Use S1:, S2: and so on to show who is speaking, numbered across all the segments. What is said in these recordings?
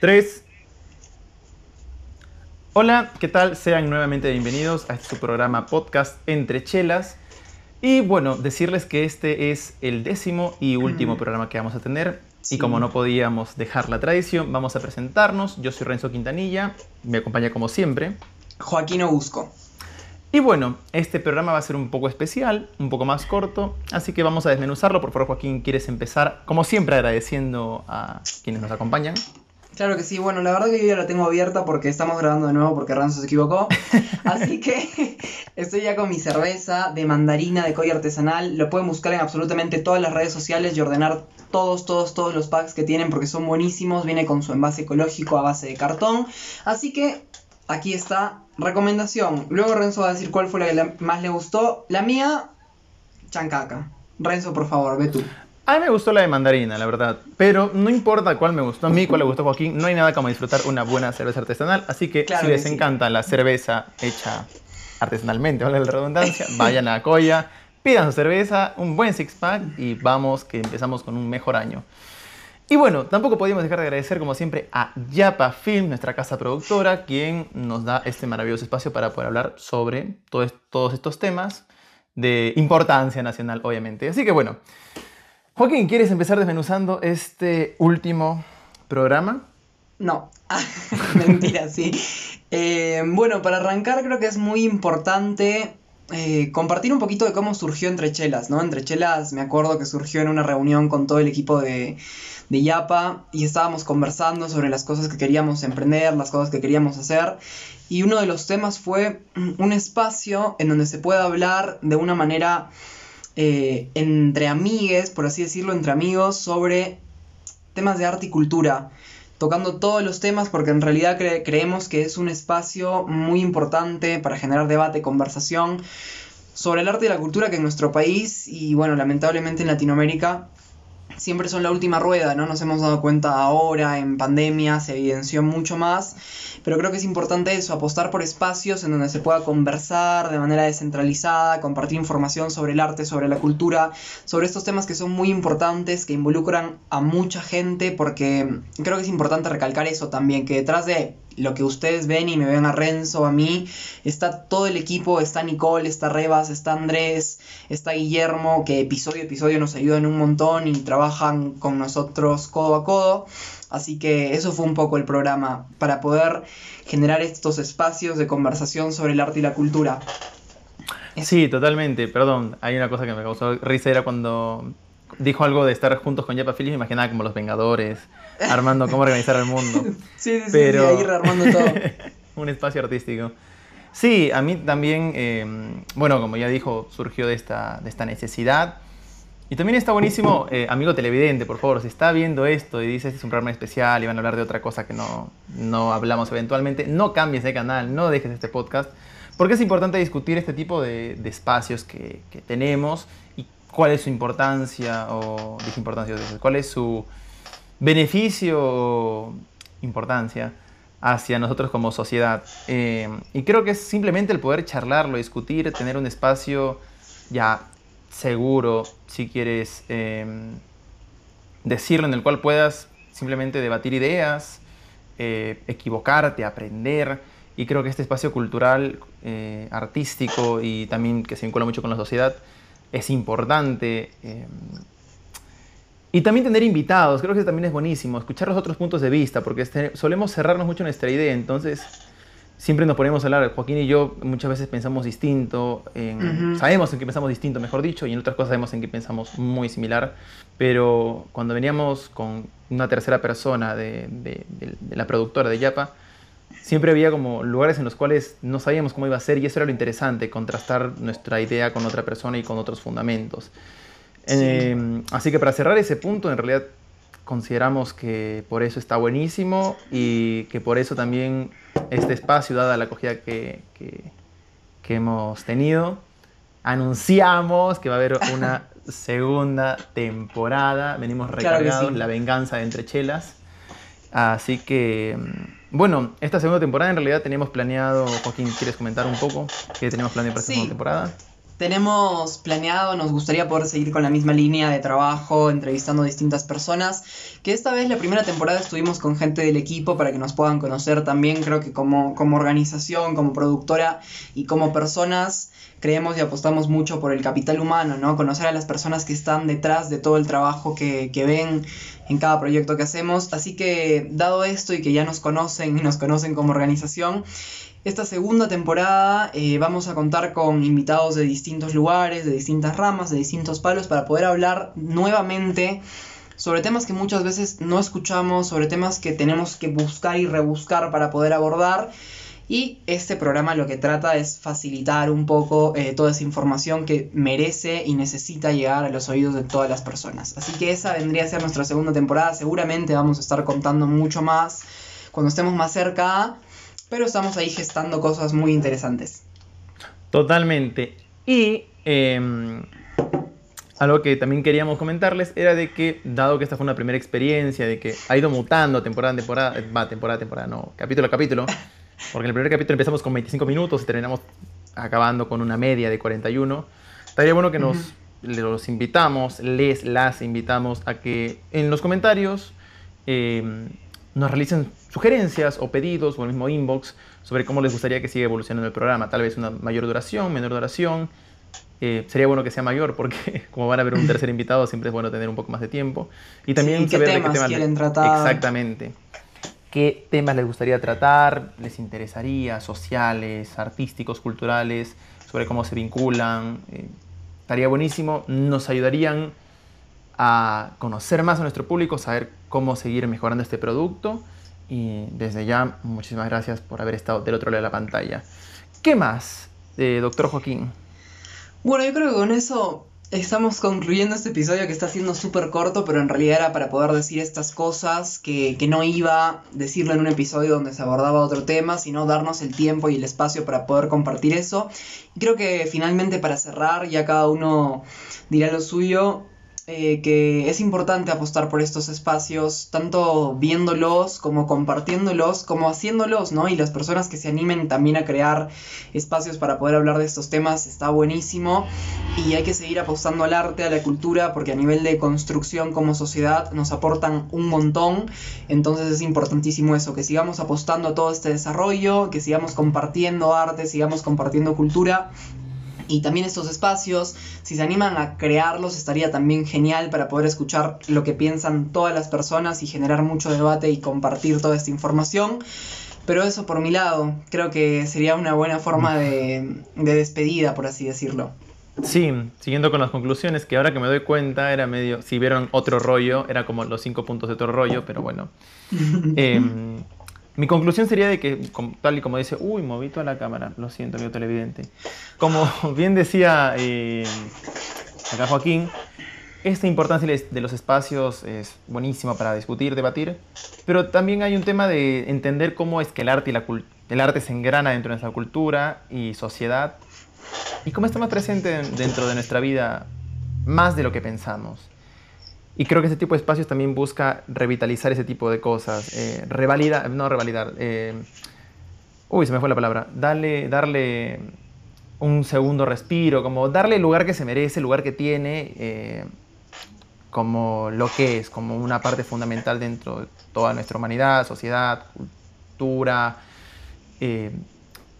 S1: 3. Hola, ¿qué tal? Sean nuevamente bienvenidos a este su programa podcast Entre Chelas. Y bueno, decirles que este es el décimo y último programa que vamos a tener. Y como no podíamos dejar la tradición, vamos a presentarnos. Yo soy Renzo Quintanilla, me acompaña como siempre.
S2: Joaquín Busco.
S1: Y bueno, este programa va a ser un poco especial, un poco más corto, así que vamos a desmenuzarlo. Por favor, Joaquín, ¿quieres empezar? Como siempre, agradeciendo a quienes nos acompañan.
S2: Claro que sí, bueno, la verdad que yo ya la tengo abierta porque estamos grabando de nuevo porque Ranzo se equivocó. Así que estoy ya con mi cerveza de mandarina de colla artesanal. Lo pueden buscar en absolutamente todas las redes sociales y ordenar todos, todos, todos los packs que tienen porque son buenísimos. Viene con su envase ecológico a base de cartón. Así que aquí está. Recomendación. Luego Renzo va a decir cuál fue la que más le gustó. La mía, chancaca. Renzo, por favor, ve tú.
S1: A mí me gustó la de mandarina, la verdad. Pero no importa cuál me gustó a mí, cuál le gustó a Joaquín, no hay nada como disfrutar una buena cerveza artesanal. Así que si les encanta la cerveza hecha artesanalmente, vale la redundancia, vayan a Coya, pidan su cerveza, un buen six pack y vamos que empezamos con un mejor año. Y bueno, tampoco podíamos dejar de agradecer como siempre a Yapa Film, nuestra casa productora, quien nos da este maravilloso espacio para poder hablar sobre todos estos temas de importancia nacional, obviamente. Así que bueno, Joaquín, ¿quieres empezar desmenuzando este último programa?
S2: No, mentira, sí. Eh, bueno, para arrancar creo que es muy importante eh, compartir un poquito de cómo surgió Entre Chelas, ¿no? Entre Chelas me acuerdo que surgió en una reunión con todo el equipo de, de Yapa y estábamos conversando sobre las cosas que queríamos emprender, las cosas que queríamos hacer. Y uno de los temas fue un espacio en donde se pueda hablar de una manera eh, entre amigues, por así decirlo, entre amigos, sobre temas de arte y cultura, tocando todos los temas porque en realidad creemos que es un espacio muy importante para generar debate, conversación sobre el arte y la cultura que en nuestro país y bueno, lamentablemente en Latinoamérica siempre son la última rueda, ¿no? Nos hemos dado cuenta ahora, en pandemia, se evidenció mucho más, pero creo que es importante eso, apostar por espacios en donde se pueda conversar de manera descentralizada, compartir información sobre el arte, sobre la cultura, sobre estos temas que son muy importantes, que involucran a mucha gente, porque creo que es importante recalcar eso también, que detrás de lo que ustedes ven y me ven a Renzo, a mí, está todo el equipo, está Nicole, está Rebas, está Andrés, está Guillermo, que episodio a episodio nos ayudan un montón y trabajan con nosotros codo a codo. Así que eso fue un poco el programa, para poder generar estos espacios de conversación sobre el arte y la cultura.
S1: Sí, totalmente. Perdón, hay una cosa que me causó risa, era cuando dijo algo de estar juntos con Yapa Phillips, me imaginaba como los Vengadores, armando cómo organizar el mundo.
S2: Sí, sí, Pero... sí, ahí rearmando todo.
S1: un espacio artístico. Sí, a mí también, em, bueno, como ya dijo, surgió de esta, de esta necesidad. Y también está buenísimo, eh, amigo televidente, por favor, si está viendo esto y dice este es un programa especial y van a hablar de otra cosa que no, no hablamos eventualmente, no cambies de canal, no dejes este podcast, porque es importante discutir este tipo de, de espacios que, que, tenemos y cuál es su importancia o importancia, cuál es su beneficio o importancia hacia nosotros como sociedad. Eh, y creo que es simplemente el poder charlarlo, discutir, tener un espacio ya seguro, si quieres eh, decirlo, en el cual puedas simplemente debatir ideas, eh, equivocarte, aprender. Y creo que este espacio cultural, artístico y también que se vincula mucho con la sociedad, es importante. Eh, y también tener invitados, creo que también es buenísimo, escuchar los otros puntos de vista, porque este, solemos cerrarnos mucho nuestra idea, entonces siempre nos ponemos a hablar, Joaquín y yo muchas veces pensamos distinto, sabemos en qué pensamos distinto, mejor dicho, y en otras cosas sabemos en qué pensamos muy similar, pero cuando veníamos con una tercera persona de, de la productora de Yapa, siempre había como lugares en los cuales no sabíamos cómo iba a ser y eso era lo interesante, contrastar nuestra idea con otra persona y con otros fundamentos. Eh, así que para cerrar ese punto, en realidad consideramos que por eso está buenísimo y que por eso también este espacio, dada la acogida que, que, hemos tenido, anunciamos que va a haber una segunda temporada. Venimos recargados, la venganza de Entre Chelas. Así que bueno, esta segunda temporada en realidad teníamos planeado, Joaquín, ¿quieres comentar un poco qué teníamos planeado para esta segunda temporada?
S2: Tenemos planeado, nos gustaría poder seguir con la misma línea de trabajo, entrevistando a distintas personas, que esta vez la primera temporada estuvimos con gente del equipo para que nos puedan conocer también, creo que como, como organización, como productora y como personas, creemos y apostamos mucho por el capital humano, ¿no? Conocer a las personas que están detrás de todo el trabajo que, que ven en cada proyecto que hacemos. Así que, dado esto y que ya nos conocen y nos conocen como organización, esta segunda temporada eh, vamos a contar con invitados de distintos lugares, de distintas ramas, de distintos palos, para poder hablar nuevamente sobre temas que muchas veces no escuchamos, sobre temas que tenemos que buscar y rebuscar para poder abordar. Y este programa lo que trata es facilitar un poco eh, toda esa información que merece y necesita llegar a los oídos de todas las personas. Así que esa vendría a ser nuestra segunda temporada. Seguramente vamos a estar contando mucho más cuando estemos más cerca pero estamos ahí gestando cosas muy interesantes.
S1: Totalmente. Y em, algo que también queríamos comentarles era de que, dado que esta fue una primera experiencia, de que ha ido mutando temporada a temporada, eh, va, temporada a temporada, no, capítulo a capítulo, porque en el primer capítulo empezamos con 25 minutos y terminamos acabando con una media de 41, estaría bueno que nos los invitamos, les las invitamos a que en los comentarios em, nos realicen sugerencias o pedidos o el mismo inbox sobre cómo les gustaría que siga evolucionando el programa. Tal vez una mayor duración, menor duración. Eh, sería bueno que sea mayor porque como van a ver un tercer invitado siempre es bueno tener un poco más de tiempo. Y también
S2: saber qué temas quieren tratar.
S1: Exactamente. ¿Qué temas les gustaría tratar? ¿Les interesaría? Sociales, artísticos, culturales, sobre cómo se vinculan. Eh, estaría buenísimo. Nos ayudarían a conocer más a nuestro público, saber cómo seguir mejorando este producto. Y desde ya, muchísimas gracias por haber estado del otro lado de la pantalla. ¿Qué más, eh, doctor Joaquín?
S2: Bueno, yo creo que con eso estamos concluyendo este episodio que está siendo súper corto, pero en realidad era para poder decir estas cosas que, que, no iba a decirlo en un episodio donde se abordaba otro tema, sino darnos el tiempo y el espacio para poder compartir eso. Y creo que finalmente para cerrar, ya cada uno dirá lo suyo, eh, que es importante apostar por estos espacios, tanto viéndolos como compartiéndolos, como haciéndolos, ¿no? Y las personas que se animen también a crear espacios para poder hablar de estos temas está buenísimo. Y hay que seguir apostando al arte, a la cultura, porque a nivel de construcción como sociedad nos aportan un montón. Entonces es importantísimo eso, que sigamos apostando a todo este desarrollo, que sigamos compartiendo arte, sigamos compartiendo cultura y también estos espacios, si se animan a crearlos, estaría también genial para poder escuchar lo que piensan todas las personas y generar mucho debate y compartir toda esta información. Pero eso por mi lado, creo que sería una buena forma de, despedida, por así decirlo.
S1: Sí, siguiendo con las conclusiones, que ahora que me doy cuenta era medio, si vieron otro rollo, era como los cinco puntos de otro rollo, pero bueno. eh, mi conclusión sería de que, tal y como dice, uy, moví toda la cámara, lo siento, amigo televidente. Como bien decía eh, acá Joaquín, esta importancia de los espacios es buenísima para discutir, debatir, pero también hay un tema de entender cómo es que el arte, el arte se engrana dentro de nuestra cultura y sociedad y cómo está más presente dentro de nuestra vida más de lo que pensamos. Y creo que ese tipo de espacios también busca revitalizar ese tipo de cosas, eh, revalidar, no revalidar, eh, uy, se me fue la palabra, darle, darle un segundo respiro, como darle el lugar que se merece, el lugar que tiene, eh, como lo que es, como una parte fundamental dentro de toda nuestra humanidad, sociedad, cultura. Eh,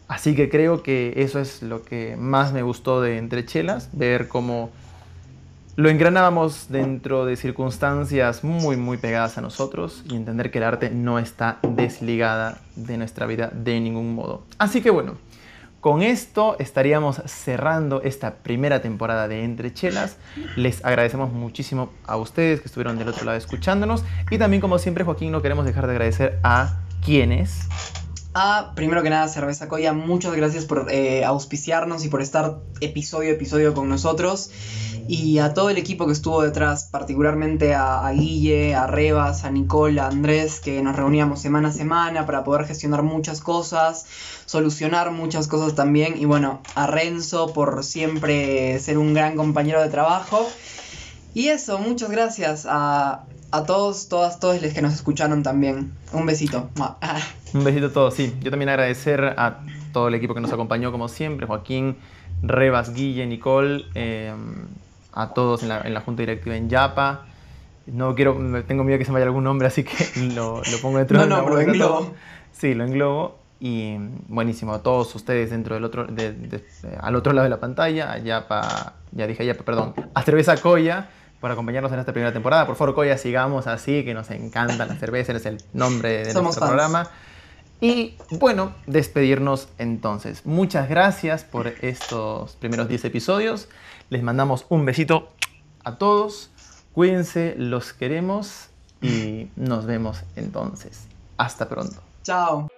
S1: así que creo que eso es lo que más me gustó de Entre Chelas, ver cómo lo engranábamos dentro de circunstancias muy, muy pegadas a nosotros y entender que el arte no está desligada de nuestra vida de ningún modo. Así que bueno, con esto estaríamos cerrando esta primera temporada de Entre Chelas. Les agradecemos muchísimo a ustedes que estuvieron del otro lado escuchándonos y también como siempre Joaquín no queremos dejar de agradecer a quienes
S2: a, primero que nada, Cerveza Coya, muchas gracias por eh, auspiciarnos y por estar episodio a episodio con nosotros. Y a todo el equipo que estuvo detrás, particularmente a, Guille, a Rebas, a Nicole, a Andrés, que nos reuníamos semana a semana para poder gestionar muchas cosas, solucionar muchas cosas también. Y bueno, a Renzo por siempre ser un gran compañero de trabajo. Y eso, muchas gracias a, a todos, todas, todos los que nos escucharon también. Un besito.
S1: Un besito a todos, sí. Yo también agradecer a todo el equipo que nos acompañó como siempre, Joaquín, Rebas, Guille, Nicole, eh, a todos en la, en la, junta directiva en Yapa. No quiero, tengo miedo que se me vaya algún nombre, así que lo, lo pongo dentro
S2: no,
S1: de
S2: No, pero englobo.
S1: Sí, lo englobo. Y buenísimo, a todos ustedes dentro del otro, de, de, al otro lado de la pantalla, a Yapa, ya dije Yapa, perdón, a Cerveza Coya por acompañarnos en esta primera temporada. Por favor, Coya, sigamos así, que nos encanta la cerveza, es el nombre de
S2: Somos
S1: nuestro
S2: fans.
S1: programa. Y bueno, despedirnos entonces. Muchas gracias por estos primeros 10 episodios. Les mandamos un besito a todos. Cuídense, los queremos y nos vemos entonces. Hasta pronto.
S2: Chao.